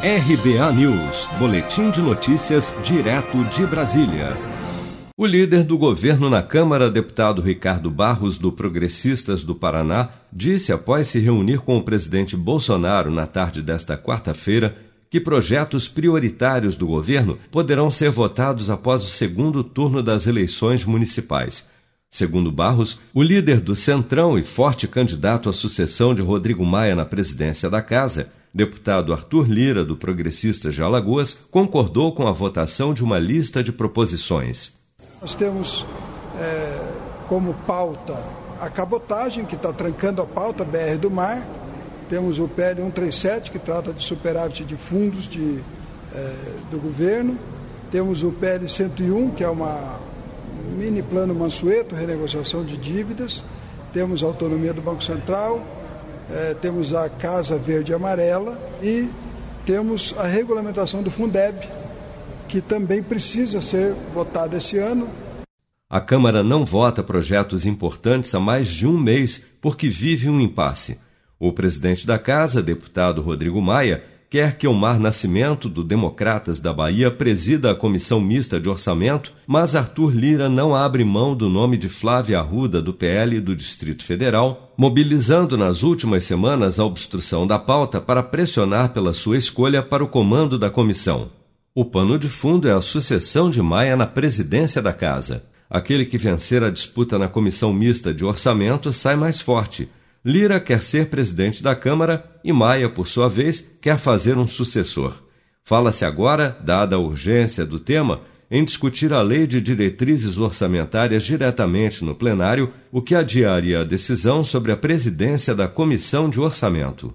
RBA News, Boletim de Notícias, direto de Brasília. O líder do governo na Câmara, deputado Ricardo Barros, do Progressistas do Paraná, disse após se reunir com o presidente Bolsonaro na tarde desta quarta-feira que projetos prioritários do governo poderão ser votados após o segundo turno das eleições municipais. Segundo Barros, o líder do Centrão e forte candidato à sucessão de Rodrigo Maia na presidência da Casa deputado Arthur Lira, do Progressistas de Alagoas, concordou com a votação de uma lista de proposições. Nós temos é, como pauta a cabotagem, que está trancando a pauta BR do Mar. Temos o PL 137, que trata de superávit de fundos de, é, do governo. Temos o PL 101, que é uma mini plano Mansueto, renegociação de dívidas. Temos a autonomia do Banco Central, é, temos a Casa Verde e Amarela e temos a regulamentação do Fundeb, que também precisa ser votada esse ano. A Câmara não vota projetos importantes há mais de um mês porque vive um impasse. O presidente da Casa, deputado Rodrigo Maia, quer que Omar Nascimento, do Democratas da Bahia, presida a comissão mista de orçamento, mas Arthur Lira não abre mão do nome de Flávia Arruda, do PL do Distrito Federal, mobilizando nas últimas semanas a obstrução da pauta para pressionar pela sua escolha para o comando da comissão. O pano de fundo é a sucessão de Maia na presidência da Casa. Aquele que vencer a disputa na comissão mista de orçamento sai mais forte Lira quer ser presidente da Câmara e Maia, por sua vez, quer fazer um sucessor. Fala-se agora, dada a urgência do tema, em discutir a lei de diretrizes orçamentárias diretamente no plenário, o que adiaria a decisão sobre a presidência da Comissão de Orçamento.